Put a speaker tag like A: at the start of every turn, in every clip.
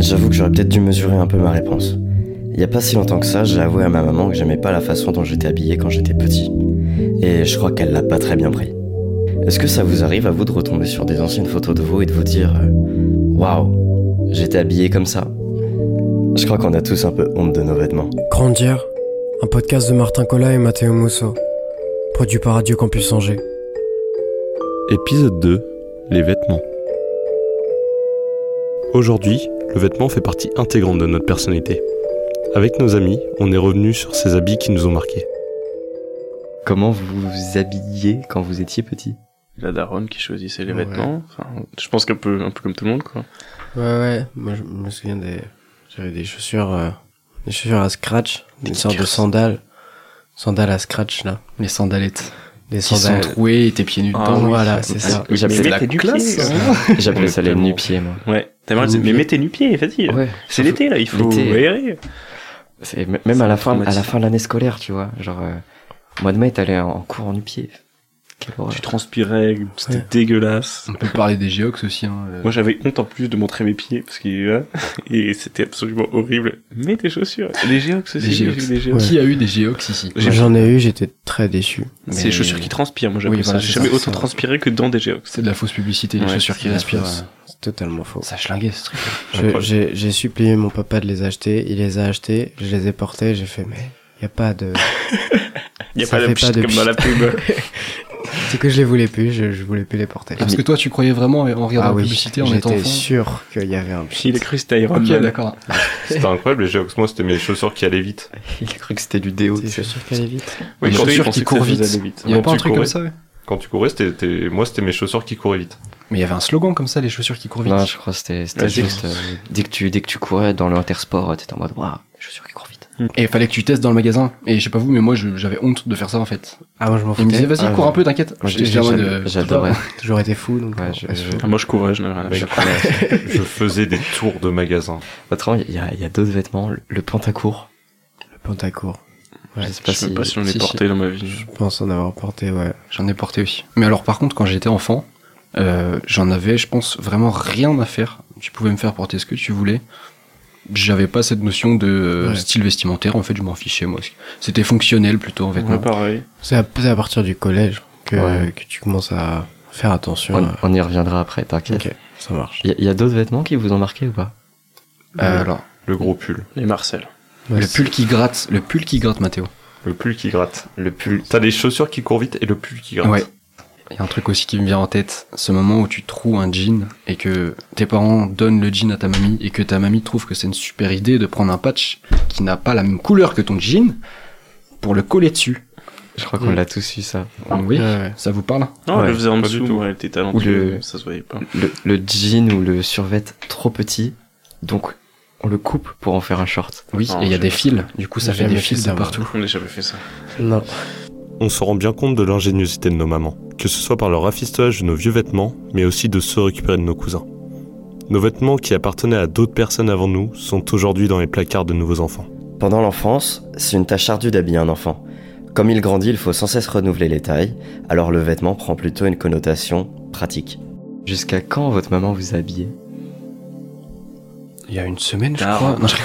A: J'avoue que j'aurais peut-être dû mesurer un peu ma réponse. Il y a pas si longtemps que ça, j'ai avoué à ma maman que j'aimais pas la façon dont j'étais habillé quand j'étais petit. Et je crois qu'elle l'a pas très bien pris. Est-ce que ça vous arrive à vous de retomber sur des anciennes photos de vous et de vous dire euh, Waouh, j'étais habillé comme ça? Je crois qu'on a tous un peu honte de nos vêtements.
B: Grandir, un podcast de Martin Collat et Matteo Musso, produit par Radio Campus Angers.
C: Épisode 2 Les vêtements. Aujourd'hui, le vêtement fait partie intégrante de notre personnalité. Avec nos amis, on est revenu sur ces habits qui nous ont marqués.
A: Comment vous vous habilliez quand vous étiez petit?
D: La daronne qui choisissait les
B: Ouais.
D: vêtements. Enfin, je pense qu'un peu, un peu comme tout le monde, quoi.
B: Ouais, ouais, moi je me souviens des. J'avais des chaussures. euh, Des chaussures à scratch, des sortes de sandales. Sandales à scratch là.
E: Les sandalettes.
B: Des
E: Qui sont
B: sandales.
E: trouées et tes pieds nus
D: Ah
E: dedans.
D: oui.
B: Voilà, c'est ça.
A: J'appelais
D: mets
A: la
E: classe,
D: hein.
A: J'appelais ça les nu-pieds, moi.
D: Ouais. T'as dire, mais
B: Nu-pieds.
D: mets tes nu-pieds, vas-y.
A: Ouais.
D: C'est l'été, là, il faut aérer.
A: Même à la fin, à la fin de l'année scolaire, tu vois. Genre, euh, au mois de mai, t'allais en, en cours en nu-pied. Quelle horreur.
D: Tu transpirais, c'était
B: Ouais.
D: dégueulasse.
E: On peut parler des Geox aussi. Hein. euh.
D: Moi, j'avais honte en plus de montrer mes pieds, parce que, et c'était absolument horrible. Mets tes chaussures. Les géox aussi.
E: Geox.
D: vu des géox.
E: Qui a eu des Geox ici?
B: J'en ai eu, j'étais très déçu.
D: C'est
E: Mais-
D: les chaussures qui transpirent, moi, j'appelle
E: Oui,
D: ça. J'ai jamais
E: ça,
D: autant transpiré que dans des géox.
E: C'est de la fausse publicité, les
D: Ouais,
E: chaussures qui respirent.
B: Totalement faux.
E: Ça schlinguait ce truc.
B: J'ai j'ai supplié mon papa de les acheter, il les a achetés, je les ai portés, j'ai fait, mais y a pas de.
D: Il y a pas de
B: fait
D: pchit
B: pas de
D: comme dans la pub.
B: C'est que je les voulais plus, je, je voulais plus les porter.
E: Parce que toi, tu croyais vraiment en regardant
B: Ah
E: la
B: oui,
E: publicité en étant
B: j'étais
E: enfant
B: sûr qu'il y avait un
D: Il a cru que c'était Iron
E: Ok,
D: Man.
E: d'accord.
C: C'était incroyable, les Geox. Moi, c'était mes chaussures qui allaient vite.
A: Il a cru que c'était du déo. Sais.
B: sûr qu'elle est vite.
D: Oui,
E: Des chaussures
D: il
E: qui courent vite. Il y a pas un truc comme ça, ouais.
C: Quand tu courais, c'était, t'es- moi, c'était mes chaussures qui couraient vite.
E: Mais il y avait un slogan comme ça, les chaussures qui courent vite.
A: Non, je crois que c'était juste. euh, dès, que tu, dès que tu courais dans le intersport, t'étais en mode, waouh, je suis sûr qu'il court vite.
E: Et il fallait que tu testes dans le magasin. Et je sais pas vous, mais moi, j'avais honte de faire ça en fait.
B: Ah, moi je m'en
E: Il
B: foutais.
E: me disait, vas-y,
B: Ah,
E: cours
B: j'ai
E: un peu, t'inquiète.
A: Moi,
E: J'étais
A: j'ai-
E: en mode,
A: j'ai-
E: euh,
A: j'adorais.
B: toujours été fou, donc.
A: Ouais, je-
D: Ah, moi, je courais, je n'avais rien
C: faisais des tours de magasin.
A: Autrement, il y a, il y a d'autres vêtements. Le, le pantacourt.
B: Le pantacourt. Ouais,
A: je sais pas
D: Je sais même
A: si,
D: pas si on est
A: si-
D: porté dans ma vie.
B: Je pense en avoir porté, ouais.
E: J'en ai porté aussi. Mais alors par contre, quand j'étais enfant, euh, j'en avais, je pense, vraiment rien à faire. Tu pouvais me faire porter ce que tu voulais. J'avais pas cette notion de euh,
B: Ouais.
E: style vestimentaire, en fait, je m'en fichais, moi. C'était fonctionnel plutôt, en vêtements.
D: Ouais, pareil.
B: C'est à, partir du collège que,
A: Ouais.
B: que tu commences à faire attention.
A: On,
B: à-
A: on y reviendra après, t'inquiète.
B: Ok, ça marche.
A: Il y a, d'autres vêtements qui vous ont marqué ou pas?
E: Euh, alors,
C: Le gros pull.
D: Les Marcel.
B: Ouais,
E: le pull qui gratte, le pull qui gratte, Mathéo.
C: Le pull qui gratte.
A: Le pull.
C: T'as les chaussures qui courent vite et le pull qui gratte.
E: Ouais. Il y a un truc aussi qui me vient en tête, ce moment où tu trouves un jean et que tes parents donnent le jean à ta mamie et que ta mamie trouve que c'est une super idée de prendre un patch qui n'a pas la même couleur que ton jean pour le coller dessus.
A: Je crois qu'on l'a tous eu, ça.
E: Oui,
B: Ouais, ouais.
E: ça vous parle?
D: Non,
A: Ouais,
D: elle le faisait en dessous, moi, elle était talentueux,
A: le-
D: ça se voyait pas.
A: Le, le jean ou le survêt trop petit. Donc, on le coupe pour en faire un short.
E: Oui,
D: Non,
E: et il y a des fils, du coup ça fait des fils de partout.
D: On n'a jamais fait ça.
B: Non.
C: On se rend bien compte de l'ingéniosité de nos mamans, que ce soit par leur rafistolage de nos vieux vêtements, mais aussi de ceux récupérés de nos cousins. Nos vêtements qui appartenaient à d'autres personnes avant nous sont aujourd'hui dans les placards de nouveaux enfants.
A: Pendant l'enfance, c'est une tâche ardue d'habiller un enfant. Comme il grandit, il faut sans cesse renouveler les tailles, alors le vêtement prend plutôt une connotation pratique. Jusqu'à quand votre maman vous a habillé?
E: Il y a une semaine, je
D: Ah,
E: crois. Non, je-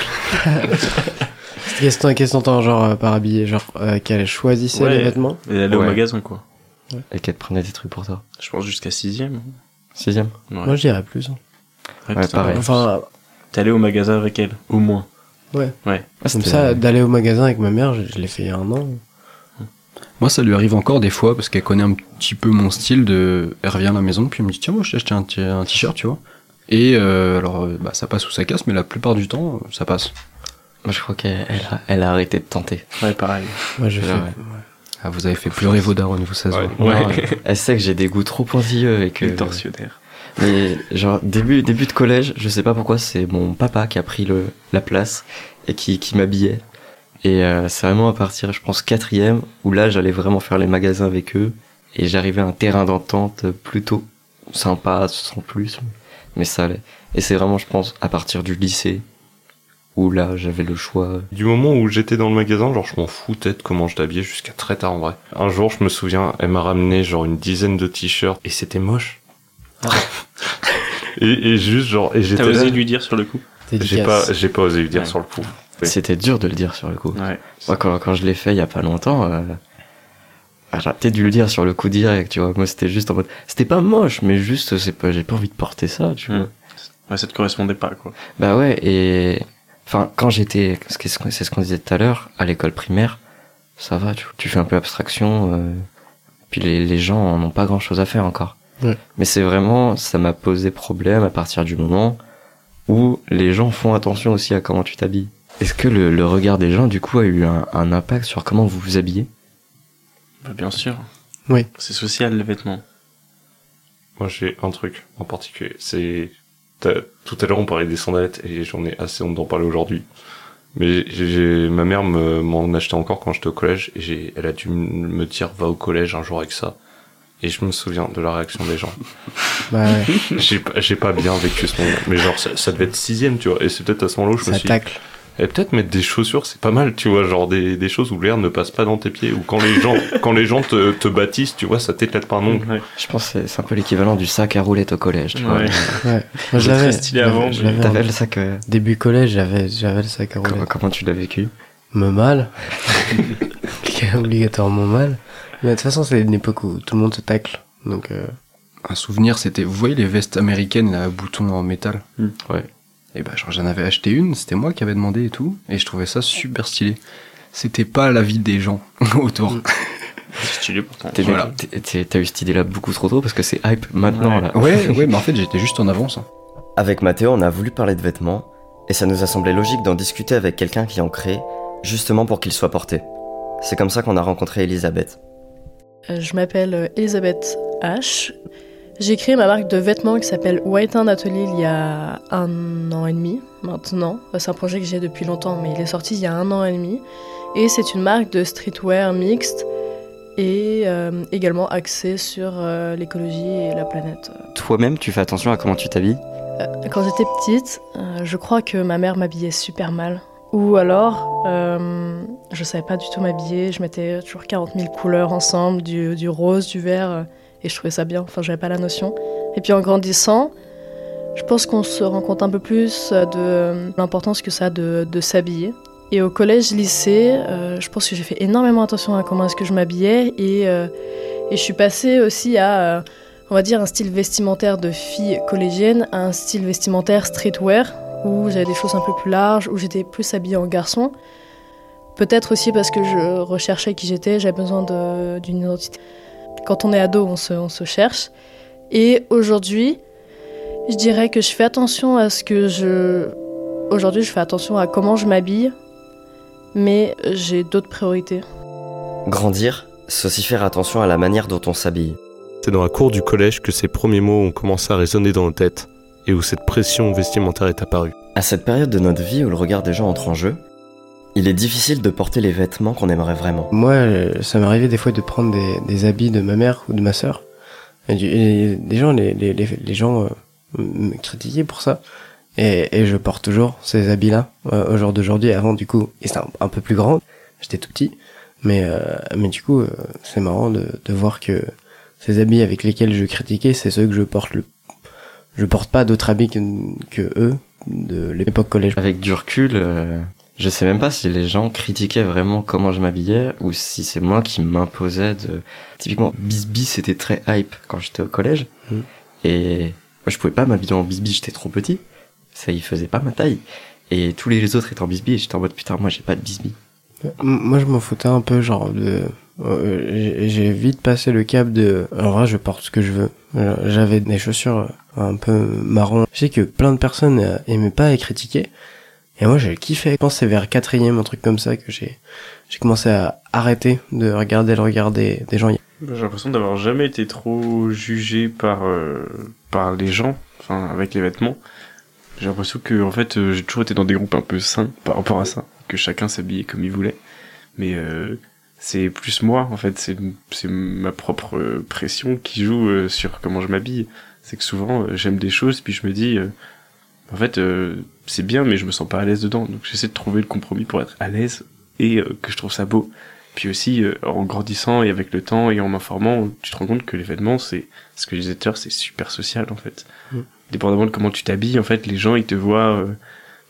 B: Qu'est-ce que qu'est-ce que t'entends, genre, euh, par habillé Genre, euh, qu'elle choisissait
D: Ouais.
B: les vêtements
D: Elle allait au magasin, quoi.
A: Et qu'elle te prenait des trucs pour toi
D: Je pense jusqu'à sixième.
A: Sixième
D: Ouais.
B: Moi, je dirais plus. hein.
D: Ouais, putain,
A: pareil.
B: Enfin,
D: T'es allé au magasin avec elle, au moins.
B: ouais.
D: Ouais.
A: Ah,
B: Comme
A: c'était-
B: ça, d'aller au magasin avec ma mère, je, je l'ai fait il y a un an.
E: Moi, ça lui arrive encore des fois parce qu'elle connaît un petit peu mon style de. Elle revient à la maison, puis elle me dit Tiens, moi, je t'ai acheté un t-shirt, tu vois. Et euh, alors, euh, bah, ça passe ou ça casse, mais la plupart du temps, euh, ça passe.
A: Moi, je crois qu'elle elle a, elle a arrêté de tenter.
D: Ouais, pareil.
B: Moi, je
A: Ouais,
B: fais.
A: ouais.
E: Ah, vous avez fait pleurer vos darons, vous, ça se
C: Ouais.
E: voit.
A: Non, elle- elle sait que j'ai des goûts trop pointilleux et que.
D: Torsionnaire.
A: Mais genre début début de collège, je sais pas pourquoi, c'est mon papa qui a pris le la place et qui qui m'habillait. Et euh, c'est vraiment à partir, je pense quatrième, où là j'allais vraiment faire les magasins avec eux et j'arrivais à un terrain d'entente plutôt sympa, sans plus, mais ça allait. Et c'est vraiment, je pense, à partir du lycée où là j'avais le choix.
C: Du moment où j'étais dans le magasin, genre je m'en foutais de comment je t'habillais jusqu'à très tard en vrai. Un jour, je me souviens, elle m'a ramené genre une dizaine de t-shirts et c'était moche. et, et juste genre, et
D: T'as
C: j'étais
D: osé lui dire sur le coup?
C: J'ai pas, j'ai pas osé lui dire
D: Ouais.
C: sur le coup. Oui.
A: C'était dur de le dire sur le coup.
D: Ouais.
A: Moi, quand, quand je l'ai fait il y a pas longtemps, euh, ah, j'aurais peut-être dû le dire sur le coup direct, tu vois. Moi, c'était juste en mode, c'était pas moche, mais juste, c'est pas, j'ai pas envie de porter ça, tu vois.
D: Mm. Ouais, ça te correspondait pas, quoi.
A: Bah ouais, et enfin, quand j'étais, c'est ce qu'on- c'est ce qu'on disait tout à l'heure, à l'école primaire, ça va, tu, tu fais un peu abstraction, euh, puis les, les gens en ont pas grand chose à faire encore.
B: Ouais.
A: Mais c'est vraiment, ça m'a posé problème à partir du moment où les gens font attention aussi à comment tu t'habilles. Est-ce que le, le regard des gens, du coup, a eu un, un impact sur comment vous vous habillez?
D: Bah, bien sûr.
B: Oui.
D: C'est social, les vêtements.
C: Moi, j'ai un truc en particulier. C'est tout à l'heure on parlait des sandalettes et j'en ai assez honte d'en parler aujourd'hui. Mais j'ai, ma mère me, m'en achetait encore quand j'étais au collège et j'ai, elle a dû me dire va au collège un jour avec ça. Et je me souviens de la réaction des gens.
B: Bah ouais,
C: j'ai, pas- j'ai pas bien vécu ce moment. Mais genre ça, ça devait être sixième, tu vois. Et c'est peut-être à ce moment-là où je me suis.
B: tacle.
C: Et peut-être mettre des chaussures, c'est pas mal, tu vois, genre des, des choses où l'air ne passe pas dans tes pieds, ou quand les gens, quand les gens te, te bâtissent, tu vois, ça t'éclate pas un ongle.
D: Ouais.
A: Je pense que c'est- un peu l'équivalent du sac à roulettes au collège, tu vois.
D: Ouais.
B: Ouais. Moi, je l'avais.
D: stylé avant,
A: T'avais le sac, euh,
B: Début collège, j'avais, j'avais le sac à
A: comment,
B: roulettes.
A: comment tu l'as vécu?
B: Me mal. Obligatoirement mal. Mais de toute façon, c'est une époque où tout le monde se tacle. Donc, euh,
E: Un souvenir, c'était, vous voyez les vestes américaines là, à boutons en métal?
D: Hmm.
A: Ouais.
E: Et bah genre j'en avais acheté une, c'était moi qui avais demandé et tout, et je trouvais ça super stylé. C'était pas l'avis des gens autour.
B: Hmm.
D: C'est stylé pourtant.
E: Voilà.
A: T'as eu cette idée-là beaucoup trop tôt parce que c'est hype maintenant,
D: Ouais.
A: là.
E: Ouais, ouais, mais en fait j'étais juste en avance. hein.
F: Avec Mathéo, on a voulu parler de vêtements, et ça nous a semblé logique d'en discuter avec quelqu'un qui en crée, justement pour qu'il soit porté. C'est comme ça qu'on a rencontré Elisabeth.
G: Euh, Je m'appelle euh, Elisabeth H. J'ai créé ma marque de vêtements qui s'appelle White Hand Atelier il y a un an et demi maintenant. Euh, C'est un projet que j'ai depuis longtemps, mais il est sorti il y a un an et demi. Et c'est une marque de streetwear mixte et euh, également axée sur euh, l'écologie et la planète.
A: Toi-même, tu fais attention à comment tu t'habilles?
G: Euh, Quand j'étais petite, je crois que ma mère m'habillait super mal. Ou alors, je savais pas du tout m'habiller. Je mettais toujours 40 000 couleurs ensemble, du, du rose, du vert, et je trouvais ça bien. Enfin, j'avais pas la notion. Et puis en grandissant, je pense qu'on se rend compte un peu plus de l'importance que ça a de, s'habiller. Et au collège, lycée, euh, je pense que j'ai fait énormément attention à comment est-ce que je m'habillais. Et, euh, et je suis passée aussi à, euh, on va dire, un style vestimentaire de fille collégienne à un style vestimentaire streetwear, où j'avais des choses un peu plus larges, où j'étais plus habillée en garçon. Peut-être aussi parce que je recherchais qui j'étais, j'avais besoin d'une identité. Quand on est ado, on se, on se cherche. Et aujourd'hui, je dirais que je fais attention à ce que je... Aujourd'hui, je fais attention à comment je m'habille, mais j'ai d'autres priorités.
F: Grandir, c'est aussi faire attention à la manière dont on s'habille.
C: C'est dans la cour du collège que ces premiers mots ont commencé à résonner dans nos têtes, et où cette pression vestimentaire est apparue.
F: À cette période de notre vie où le regard des gens entre en jeu, il est difficile de porter les vêtements qu'on aimerait vraiment.
B: moi, euh, ça m'arrivait des fois de prendre des, des habits de ma mère ou de ma sœur. Et, du- et les gens, les, les, les, les gens euh, me critiquaient pour ça. Et, et je porte toujours ces habits-là euh, au jour d'aujourd'hui. Avant, du coup, ils étaient un, un peu plus grands. J'étais tout petit. Mais, euh, mais du coup, euh, c'est marrant de, de voir que ces habits avec lesquels je critiquais, c'est ceux que je porte le... Je porte pas d'autres habits que, que eux de l'époque collège.
A: Avec du recul, euh, je sais même pas si les gens critiquaient vraiment comment je m'habillais ou si c'est moi qui m'imposais de... Typiquement, Bisbee, c'était très hype quand j'étais au collège.
B: Mhm.
A: Et moi, je pouvais pas m'habiller en Bisbee, j'étais trop petit. Ça, il faisait pas ma taille. Et tous les autres étaient en Bisbee et j'étais en mode putain, moi j'ai pas de Bisbee.
B: Moi, je m'en foutais un peu, genre, de. euh, j'ai- vite passé le cap de. Alors là, je porte ce que je veux. J'avais des chaussures euh, un peu marron. Je sais que plein de personnes euh, aimaient pas et critiquaient. Et moi, j'ai kiffé. Je pense c'est vers quatrième, un truc comme ça, que j'ai j'ai commencé à arrêter de regarder le regard des, des gens.
D: J'ai l'impression d'avoir jamais été trop jugé par euh, par les gens, enfin avec les vêtements. J'ai l'impression que en fait euh, j'ai toujours été dans des groupes un peu sains par rapport à ça, que chacun s'habillait comme il voulait. Mais euh, c'est plus moi en fait, c'est c'est ma propre euh, pression qui joue euh, sur comment je m'habille. C'est que souvent j'aime des choses puis je me dis euh, en fait euh, c'est bien mais je me sens pas à l'aise dedans. Donc j'essaie de trouver le compromis pour être à l'aise et euh, que je trouve ça beau. Puis aussi, euh, en grandissant et avec le temps et en m'informant, tu te rends compte que les vêtements, c'est ce que je disais tout à l'heure, c'est super social en fait.
B: Mm.
D: Dépendamment de comment tu t'habilles, en fait, les gens ils te voient euh,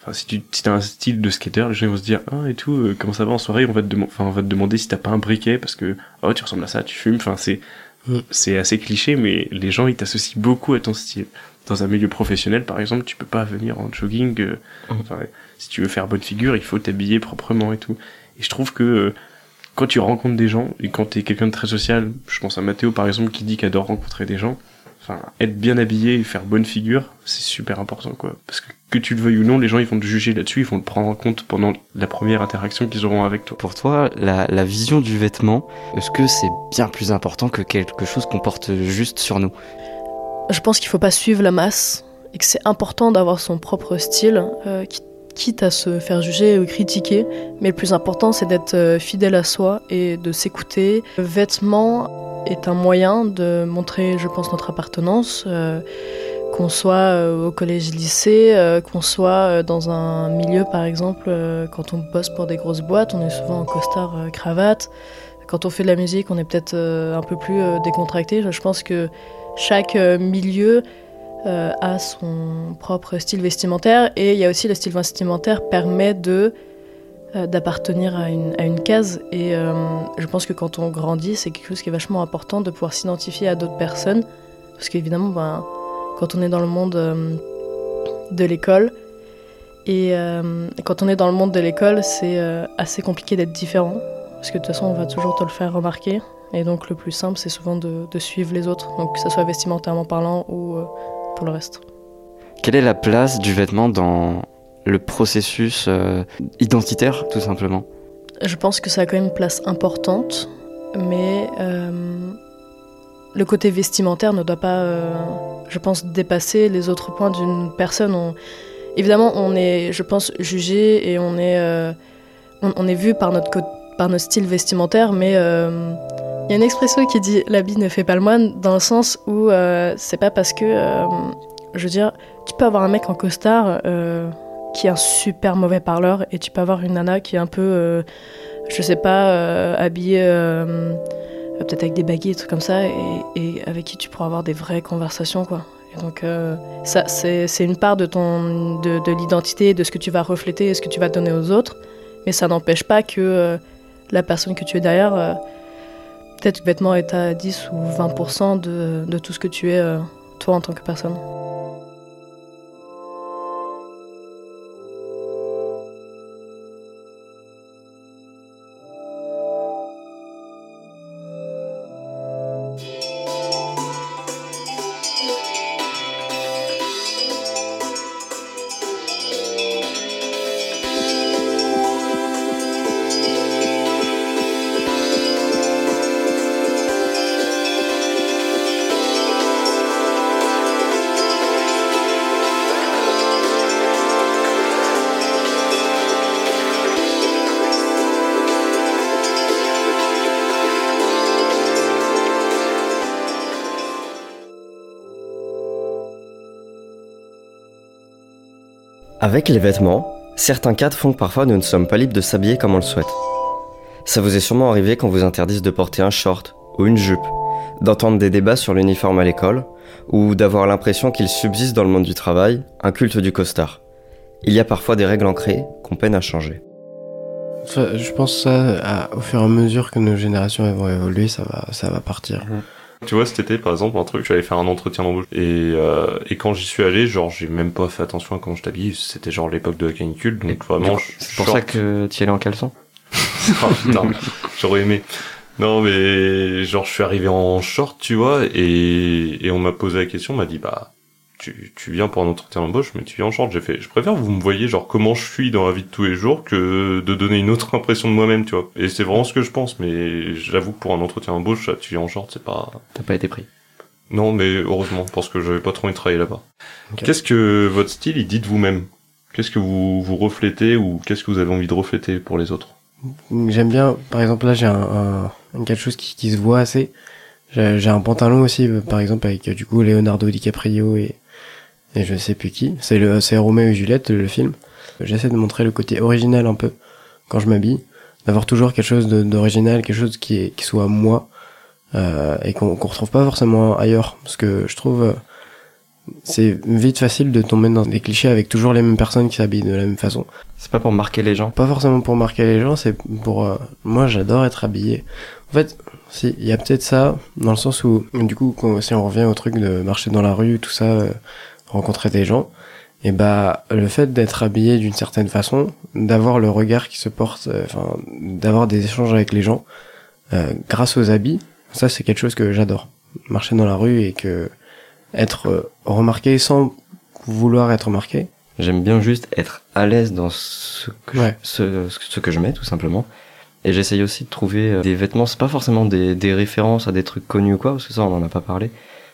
D: Enfin, si tu si t'as un style de skater, les gens vont se dire ah et tout, euh, comment ça va en soirée? On va te demander, enfin on va te demander si t'as pas un briquet parce que oh tu ressembles à ça, tu fumes. Enfin c'est
B: Mm.
D: c'est assez cliché, mais les gens ils t'associent beaucoup à ton style. Dans un milieu professionnel, par exemple, tu peux pas venir en jogging. euh,
A: Mm.
D: enfin, si tu veux faire bonne figure, il faut t'habiller proprement et tout. Et je trouve que euh, quand tu rencontres des gens et quand t'es quelqu'un de très social, je pense à Mathéo par exemple qui dit qu'il adore rencontrer des gens. Enfin, être bien habillé et faire bonne figure, c'est super important, quoi. Parce que que tu le veuilles ou non, les gens ils vont te juger là-dessus, ils vont le prendre en compte pendant la première interaction qu'ils auront avec toi.
A: Pour toi, la, la vision du vêtement, est-ce que c'est bien plus important que quelque chose qu'on porte juste sur nous?
G: Je pense qu'il faut pas suivre la masse et que c'est important d'avoir son propre style, euh, qui- quitte à se faire juger ou critiquer. Mais le plus important, c'est d'être euh, fidèle à soi et de s'écouter. Le vêtement est un moyen de montrer, je pense, notre appartenance. euh, qu'on soit au collège-lycée, euh, qu'on soit dans un milieu, par exemple, quand on bosse pour des grosses boîtes, on est souvent en costard cravate. Quand on fait de la musique, on est peut-être un peu plus décontracté. Je pense que chaque euh, milieu euh, a son propre style vestimentaire et il y a aussi le style vestimentaire permet de euh, d'appartenir à une, à une case et je pense que quand on grandit c'est quelque chose qui est vachement important de pouvoir s'identifier à d'autres personnes parce qu'évidemment ben, quand on est dans le monde de l'école et quand on est dans le monde de l'école c'est assez compliqué d'être différent parce que de toute façon on va toujours te le faire remarquer et donc le plus simple, c'est souvent de, de suivre les autres, donc que ce soit vestimentairement parlant ou euh, pour le reste.
A: Quelle est la place du vêtement dans le processus euh, identitaire, tout simplement?
G: Je pense que ça a quand même une place importante, mais euh, le côté vestimentaire ne doit pas, je pense, dépasser les autres points d'une personne. On- évidemment, on est, je pense, jugé et on est, on, on est vu par notre, co- par notre style vestimentaire, mais euh, il y a une expression qui dit l'habit ne fait pas le moine, dans le sens où euh, c'est pas parce que, euh, je veux dire, tu peux avoir un mec en costard euh, qui est un super mauvais parleur et tu peux avoir une nana qui est un peu, je sais pas, habillée peut-être avec des baguettes, des trucs comme ça, et, et avec qui tu pourras avoir des vraies conversations, quoi. Et donc, ça, c'est une part de, ton, de, de l'identité, de ce que tu vas refléter et ce que tu vas donner aux autres, mais ça n'empêche pas que la personne que tu es derrière, peut-être que le vêtement est à 10 ou 20% de, de tout ce que tu es, euh, toi, en tant que personne.
F: Avec les vêtements, certains cadres font que parfois nous ne sommes pas libres de s'habiller comme on le souhaite. Ça vous est sûrement arrivé quand vous interdisent de porter un short ou une jupe, d'entendre des débats sur l'uniforme à l'école, ou d'avoir l'impression qu'il subsiste dans le monde du travail un culte du costard. Il y a parfois des règles ancrées qu'on peine à changer.
B: Ça, je pense ça, à- au fur et à mesure que nos générations vont évoluer, ça va, ça va partir.
C: Tu vois, cet été, par exemple, un truc, j'allais faire un entretien d'embauche. Et, euh, et quand j'y suis allé, genre, j'ai même pas fait attention à comment je t'habille. C'était genre l'époque de la canicule, donc vraiment, je-
A: C'est pour
C: short.
A: ça que tu y allais en caleçon
C: putain, j'aurais aimé. Non, mais genre, je suis arrivé en short, tu vois, et, et on m'a posé la question, on m'a dit, bah, tu, tu viens pour un entretien d'embauche, mais tu viens en short. J'ai fait, je préfère que vous me voyez, genre, comment je suis dans la vie de tous les jours que de donner une autre impression de moi-même, tu vois. Et c'est vraiment ce que je pense, mais j'avoue que pour un entretien d'embauche, tu viens en short, c'est pas...
A: T'as pas été pris.
C: Non, mais heureusement, parce que j'avais pas trop envie de travailler là-bas. Qu'est-ce que votre style, il dit de vous-même? Qu'est-ce que vous, vous reflétez ou qu'est-ce que vous avez envie de refléter pour les autres?
B: J'aime bien, par exemple, là, j'ai un, un- quelque chose qui, qui se voit assez. J'ai j'ai un pantalon aussi, euh, par exemple, avec euh, du coup Leonardo DiCaprio et, et je sais plus qui. C'est le, c'est Roméo et Juliette, le film. J'essaie de montrer le côté original un peu quand je m'habille, d'avoir toujours quelque chose de- d'original, quelque chose qui, est, qui soit moi euh, et qu'on qu'on retrouve pas forcément ailleurs, parce que je trouve euh, c'est vite facile de tomber dans des clichés avec toujours les mêmes personnes qui s'habillent de la même façon.
A: C'est pas pour marquer les gens.
B: Pas forcément pour marquer les gens, c'est pour euh, moi j'adore être habillé. En fait, si il y a peut-être ça dans le sens où du coup quand, si on revient au truc de marcher dans la rue, tout ça, euh, rencontrer des gens, et bah le fait d'être habillé d'une certaine façon, d'avoir le regard qui se porte, euh, enfin d'avoir des échanges avec les gens euh, grâce aux habits, ça c'est quelque chose que j'adore. Marcher dans la rue et que être euh, remarqué sans vouloir être remarqué.
A: J'aime bien juste être à l'aise dans ce que,
B: Ouais.
A: je, ce, ce que je mets, tout simplement. Et j'essaye aussi de trouver des vêtements, c'est pas forcément des, des références à des trucs connus ou quoi, parce que ça, on en a pas parlé.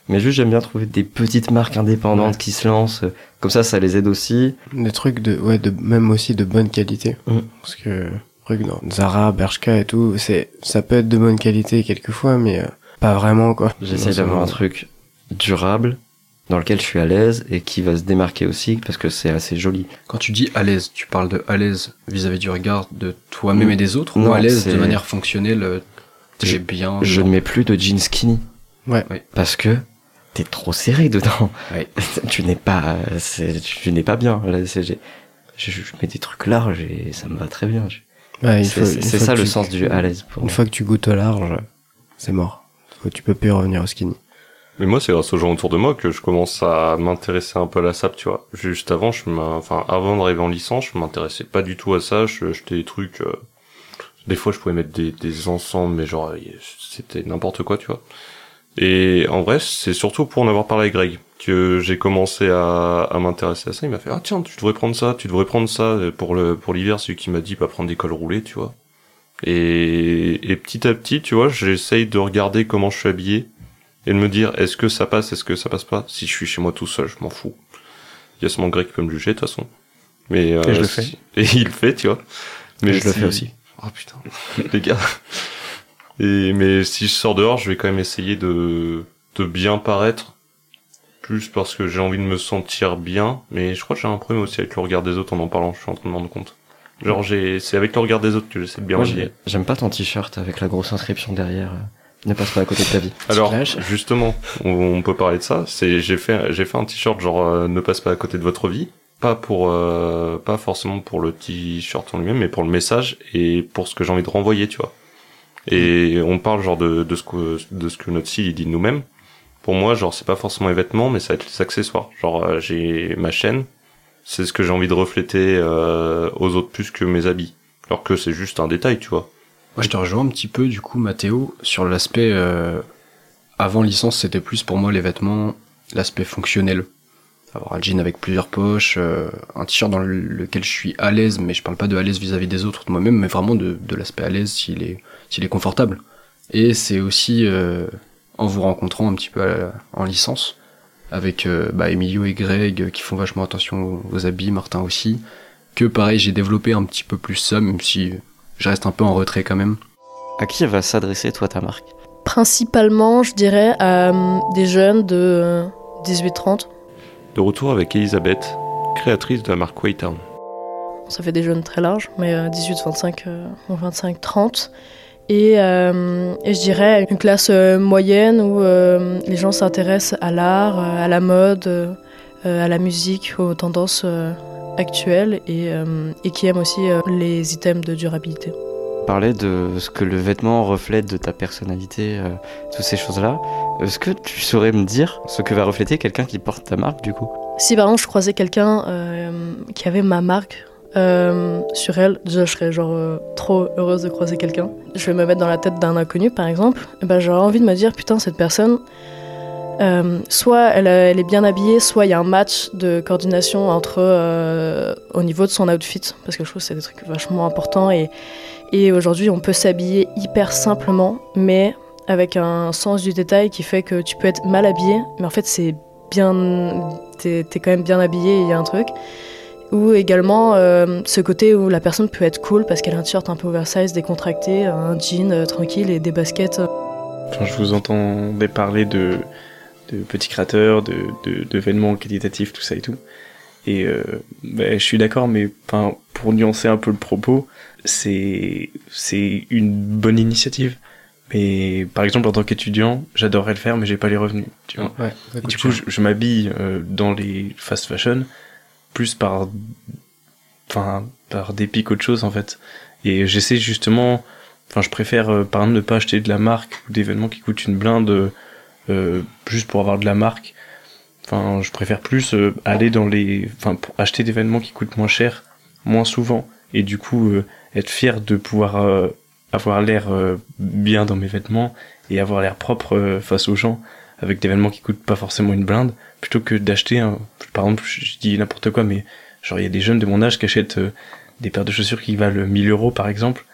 A: Mais juste, j'aime bien trouver des petites marques indépendantes
B: Ouais.
A: qui se lancent. Comme ça, ça les aide aussi.
B: Des trucs de, ouais, de, même aussi de bonne qualité.
A: Mm.
B: Parce que, trucs dans Zara, Bershka et tout, c'est, ça peut être de bonne qualité quelquefois, mais euh, pas vraiment, quoi.
A: J'essaye
B: Non,
A: d'avoir un truc durable, dans lequel je suis à l'aise et qui va se démarquer aussi, parce que c'est assez joli.
E: Quand tu dis à l'aise, tu parles de à l'aise vis-à-vis du regard de toi-même
A: Mm.
E: et des autres,
A: Non,
E: ou à l'aise de manière fonctionnelle, euh,
A: Je-
E: bien.
A: Je ne mets plus de jeans skinny.
B: Ouais.
A: Parce que t'es trop serré dedans.
E: Ouais.
A: tu n'es pas, euh, tu n'es pas bien. Là, je, je mets des trucs larges et ça me va très bien.
B: Ouais, il
A: C'est ça
B: que
A: le
B: tu-
A: sens du à l'aise
B: Une
A: moi.
B: fois que tu goûtes au large, c'est mort. Faut- Tu peux plus revenir au skinny.
C: Mais moi, c'est grâce aux gens autour de moi que je commence à m'intéresser un peu à la SAP, tu vois. Juste avant, je enfin, avant d'arriver en licence, je m'intéressais pas du tout à ça. Je achetais des trucs. euh, Des fois, je pouvais mettre des, des ensembles, mais genre, y- c'était n'importe quoi, tu vois. Et en vrai, c'est surtout pour en avoir parlé avec Greg que j'ai commencé à, à m'intéresser à ça. Il m'a fait ah tiens, tu devrais prendre ça, tu devrais prendre ça pour le pour l'hiver. Celui qui m'a dit pas prendre des cols roulés, tu vois. Et, et petit à petit, tu vois, j'essaye de regarder comment je suis habillé et de me dire est-ce que ça passe, est-ce que ça passe pas? Si je suis chez moi tout seul, je m'en fous. Il y a seulement Greg qui peut me juger de toute façon. Mais euh,
A: Et je le
C: si- Et il le fait, tu vois.
A: Et je le
C: si-
A: fais aussi.
C: Oh putain, les gars. Et mais si je sors dehors, je vais quand même essayer de de bien paraître, plus parce que j'ai envie de me sentir bien. Mais je crois que j'ai un problème aussi avec le regard des autres en en parlant. Je suis en train de me rendre compte. Genre j'ai, c'est avec le regard des autres que j'essaie de bien
A: Moi, j'aime pas ton t-shirt avec la grosse inscription derrière. Ne passe pas à côté de ta vie.
C: Alors justement, on, on peut parler de ça. C'est j'ai fait j'ai fait un t-shirt genre euh, ne passe pas à côté de votre vie. Pas pour euh, pas forcément pour le t-shirt en lui-même, mais pour le message et pour ce que j'ai envie de renvoyer, tu vois. Et on parle genre de, de ce que de ce que notre il dit de nous-mêmes. Pour moi, genre c'est pas forcément les vêtements, mais ça va être les accessoires. Genre euh, j'ai ma chaîne, c'est ce que j'ai envie de refléter euh, aux autres plus que mes habits. Alors que c'est juste un détail, tu vois.
E: Moi, je te rejoins un petit peu, du coup, Mathéo, sur l'aspect. euh, avant licence, c'était plus pour moi les vêtements, l'aspect fonctionnel. Avoir un jean avec plusieurs poches, euh, un t-shirt dans le- lequel je suis à l'aise, mais je parle pas de à l'aise vis-à-vis des autres, de moi-même, mais vraiment de, de l'aspect à l'aise s'il est, s'il est confortable. Et c'est aussi euh, en vous rencontrant un petit peu la- en licence, avec euh, bah, Emilio et Greg qui font vachement attention aux, aux habits, Martin aussi, que pareil, j'ai développé un petit peu plus ça, même si je reste un peu en retrait quand même.
A: À qui va s'adresser toi ta marque?
G: Principalement, je dirais à des jeunes de euh, 18-30.
C: De retour avec Elisabeth, créatrice de la marque Waytown.
G: Ça fait des jeunes très larges, mais euh, 18-25 euh, ou 25-30. Et, je dirais une classe euh, moyenne où euh, les gens s'intéressent à l'art, euh, à la mode, à la musique, aux tendances actuelles et, qui aiment aussi les items de durabilité.
A: Parler de ce que le vêtement reflète de ta personnalité, euh, toutes ces choses-là. Est-ce que tu saurais me dire ce que va refléter quelqu'un qui porte ta marque du coup?
G: Si par exemple je croisais quelqu'un euh, qui avait ma marque euh, sur elle, je serais genre euh, trop heureuse de croiser quelqu'un. Je vais me mettre dans la tête d'un inconnu par exemple, et ben j'aurais envie de me dire putain cette personne, euh, soit elle, elle est bien habillée, soit il y a un match de coordination entre euh, au niveau de son outfit, parce que je trouve que c'est des trucs vachement importants et, et aujourd'hui on peut s'habiller hyper simplement, mais avec un sens du détail qui fait que tu peux être mal habillé, mais en fait c'est bien, t'es t'es quand même bien habillé, il y a un truc. Ou également euh, ce côté où la personne peut être cool parce qu'elle a un t-shirt un peu oversize, décontracté, un jean euh, tranquille et des baskets. euh,
D: Quand je vous entendais parler de, petits créateurs, de, de, qualitatifs, tout ça et tout. Et euh, ben, je suis d'accord, mais pour nuancer un peu le propos, c'est, c'est une bonne initiative. Mais par exemple, en tant qu'étudiant, j'adorerais le faire, mais j'ai pas les revenus. Tu vois.
B: Ouais,
D: Et du coup, je, je m'habille euh, dans les fast fashion plus par, enfin, par dépit qu'autre chose en fait. Et j'essaie justement, enfin, je préfère euh, par exemple ne pas acheter de la marque ou d'événements qui coûtent une blinde euh, juste pour avoir de la marque. Enfin, je préfère plus euh, aller dans les, enfin, acheter d'événements qui coûtent moins cher, moins souvent, et du coup euh, être fier de pouvoir euh, avoir l'air bien dans mes vêtements et avoir l'air propre face aux gens avec des vêtements qui coûtent pas forcément une blinde, plutôt que d'acheter un, par exemple, je dis n'importe quoi, mais genre il y a des jeunes de mon âge qui achètent des paires de chaussures qui valent 1000 euros par exemple.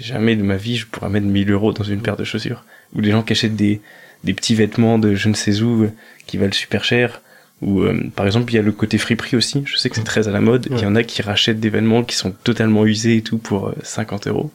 D: Jamais de ma vie je pourrais mettre 1000 euros dans une paire de chaussures. Ou des gens qui achètent des, des petits vêtements de je ne sais où euh, qui valent super cher. Ou euh, par exemple il y a le côté friperie aussi. Je sais que c'est très à la mode. Il y en a qui rachètent des vêtements qui sont totalement usés et tout pour euh, 50 euros.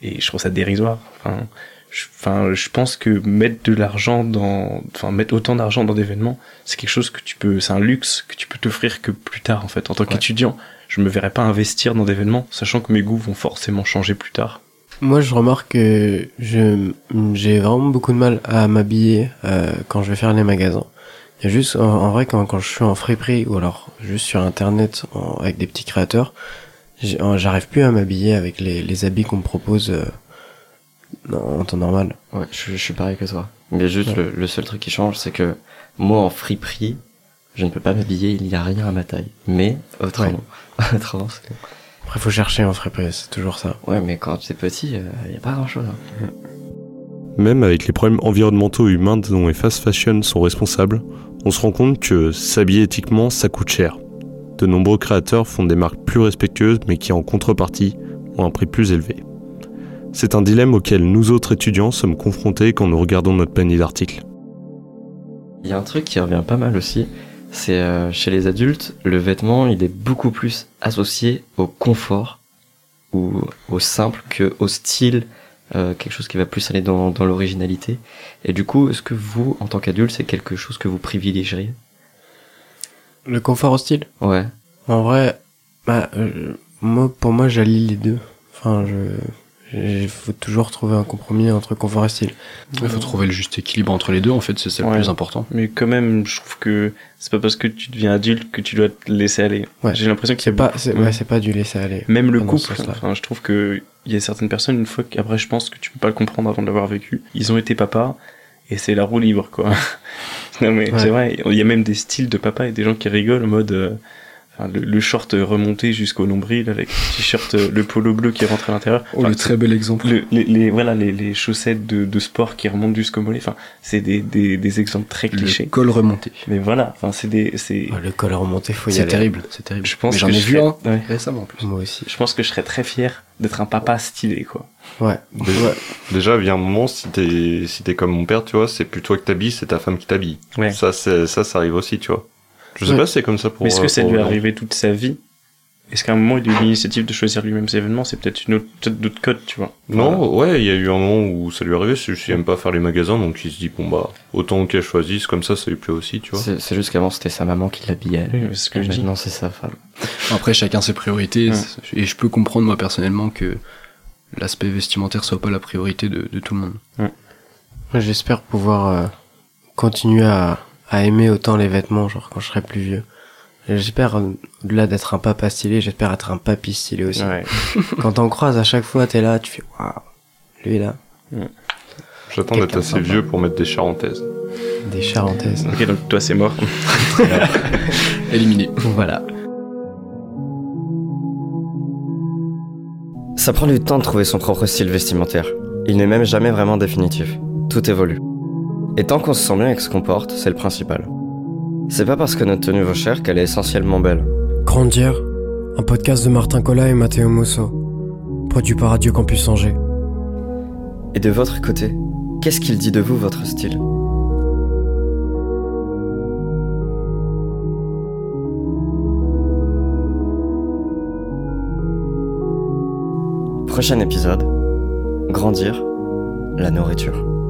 D: Et je trouve ça dérisoire. Enfin, je, enfin, je pense que mettre de l'argent dans, enfin, mettre autant d'argent dans des événements, c'est quelque chose que tu peux, c'est un luxe que tu peux t'offrir que plus tard, en fait. En tant qu'étudiant, je me verrais pas investir dans des événements, sachant que mes goûts vont forcément changer plus tard.
B: Moi, je remarque que je j'ai vraiment beaucoup de mal à m'habiller euh, quand je vais faire les magasins. Il y a juste, en, en vrai, quand, quand je suis en friperie ou alors juste sur internet en- avec des petits créateurs, j'arrive plus à m'habiller avec les, les habits qu'on me propose euh, en en temps normal.
A: Ouais, je, je suis pareil que toi. Mais juste
B: Ouais.
A: le, le seul truc qui change, c'est que moi en friperie, je ne peux pas m'habiller, il n'y a rien à ma taille. Mais autrement, autrement, c'est.
B: Après, faut chercher en friperie, c'est toujours ça.
A: Ouais, mais quand es petit, il n'y a pas grand chose.
C: Même avec les problèmes environnementaux et humains dont les fast fashion sont responsables, on se rend compte que s'habiller éthiquement, ça coûte cher. De nombreux créateurs font des marques plus respectueuses mais qui en contrepartie ont un prix plus élevé. C'est un dilemme auquel nous autres étudiants sommes confrontés quand nous regardons notre panier d'articles.
A: Il y a un truc qui revient pas mal aussi, c'est euh, chez les adultes, le vêtement, il est beaucoup plus associé au confort ou au simple que au style, euh, quelque chose qui va plus aller dans, dans l'originalité. Et du coup, est-ce que vous, en tant qu'adulte, c'est quelque chose que vous privilégieriez?
B: Le confort au style?
A: Ouais.
B: En vrai, bah, euh, moi, pour moi, j'allie les deux. Enfin, je, il faut toujours trouver un compromis entre confort et style.
E: Il faut trouver le juste équilibre entre les deux, en fait, c'est ça le
D: Ouais.
E: plus important.
D: Mais quand même, je trouve que c'est pas parce que tu deviens adulte que tu dois te laisser aller.
B: Ouais.
D: J'ai l'impression qu'il y
B: C'est
D: a
B: pas, c'est,
D: ouais.
B: ouais, c'est pas du laisser aller.
D: Même le couple, enfin, je trouve que il y a certaines personnes, une fois qu'après, je pense que tu peux pas le comprendre avant de l'avoir vécu. Ils ont été papa et c'est la roue libre, quoi. non, mais
B: Ouais.
D: c'est vrai, il y a même des styles de papa et des gens qui rigolent en mode, euh, enfin, le, le short remonté jusqu'au nombril avec le t-shirt, euh, le polo bleu qui rentre à l'intérieur.
E: Oh, le très bel exemple.
D: le- les, les- voilà, les, les chaussettes de, de sport qui remontent jusqu'au mollet. Enfin, c'est des, des, des exemples très
E: Le
D: clichés.
E: col remonté.
D: Mais voilà, enfin, c'est des, c'est,
B: Ouais, le col remonté, faut y
E: C'est
B: aller.
E: terrible, c'est terrible.
D: je pense
E: Mais j'en
D: que
E: ai vu
D: serais-
E: un
D: ouais.
E: récemment en plus.
B: Moi aussi.
D: Je pense que je serais très fier d'être un papa stylé, quoi.
B: Ouais.
C: Déjà, déjà, vient un moment, si t'es si t'es comme mon père, tu vois, c'est plus toi qui t'habilles, c'est ta femme qui t'habille.
D: Ouais.
C: Ça, c'est- ça, ça arrive aussi, tu vois. Je sais
B: Ouais.
C: pas si c'est comme ça pour.
D: Mais est-ce que
C: euh,
D: ça lui est arrivé toute sa vie Est-ce qu'à un moment il a eu l'initiative de choisir lui-même ses événements C'est peut-être une autre, peut-être d'autres codes, tu vois.
C: Non, ouais, il y a eu un moment où ça lui est arrivé, c'est juste qu'il aime pas faire les magasins, donc il se dit, bon bah, autant qu'elle choisisse, comme ça, ça lui plaît aussi, tu vois.
A: C'est c'est juste qu'avant, c'était sa maman qui l'habillait.
D: Oui, c'est ce que je dis.
A: maintenant, c'est sa femme.
E: Après, chacun ses priorités.
D: Ouais.
E: Et je peux comprendre, moi, personnellement, que l'aspect vestimentaire soit pas la priorité de, de tout le monde.
B: J'espère pouvoir euh, continuer à, à aimer autant les vêtements, genre quand je serai plus vieux. J'espère, au-delà d'être un papa stylé, j'espère être un papy stylé aussi.
D: Ouais.
B: Quand t'en croises à chaque fois, t'es là, tu fais waouh, lui là,
C: J'attends d'être assez
B: sympa.
C: vieux pour mettre des charentaises.
B: des charentaises.
D: Ok, donc toi c'est mort.
E: Éliminé.
B: voilà.
F: Ça prend du temps de trouver son propre style vestimentaire. Il n'est même jamais vraiment définitif. Tout évolue. Et tant qu'on se sent bien avec ce qu'on porte, c'est le principal. C'est pas parce que notre tenue vaut cher qu'elle est essentiellement belle.
H: Grandir, un podcast de Martin Collat et Matteo Musso, produit par Radio Campus Angers.
F: Et de votre côté, qu'est-ce qu'il dit de vous, votre style? Prochain épisode, grandir, la nourriture.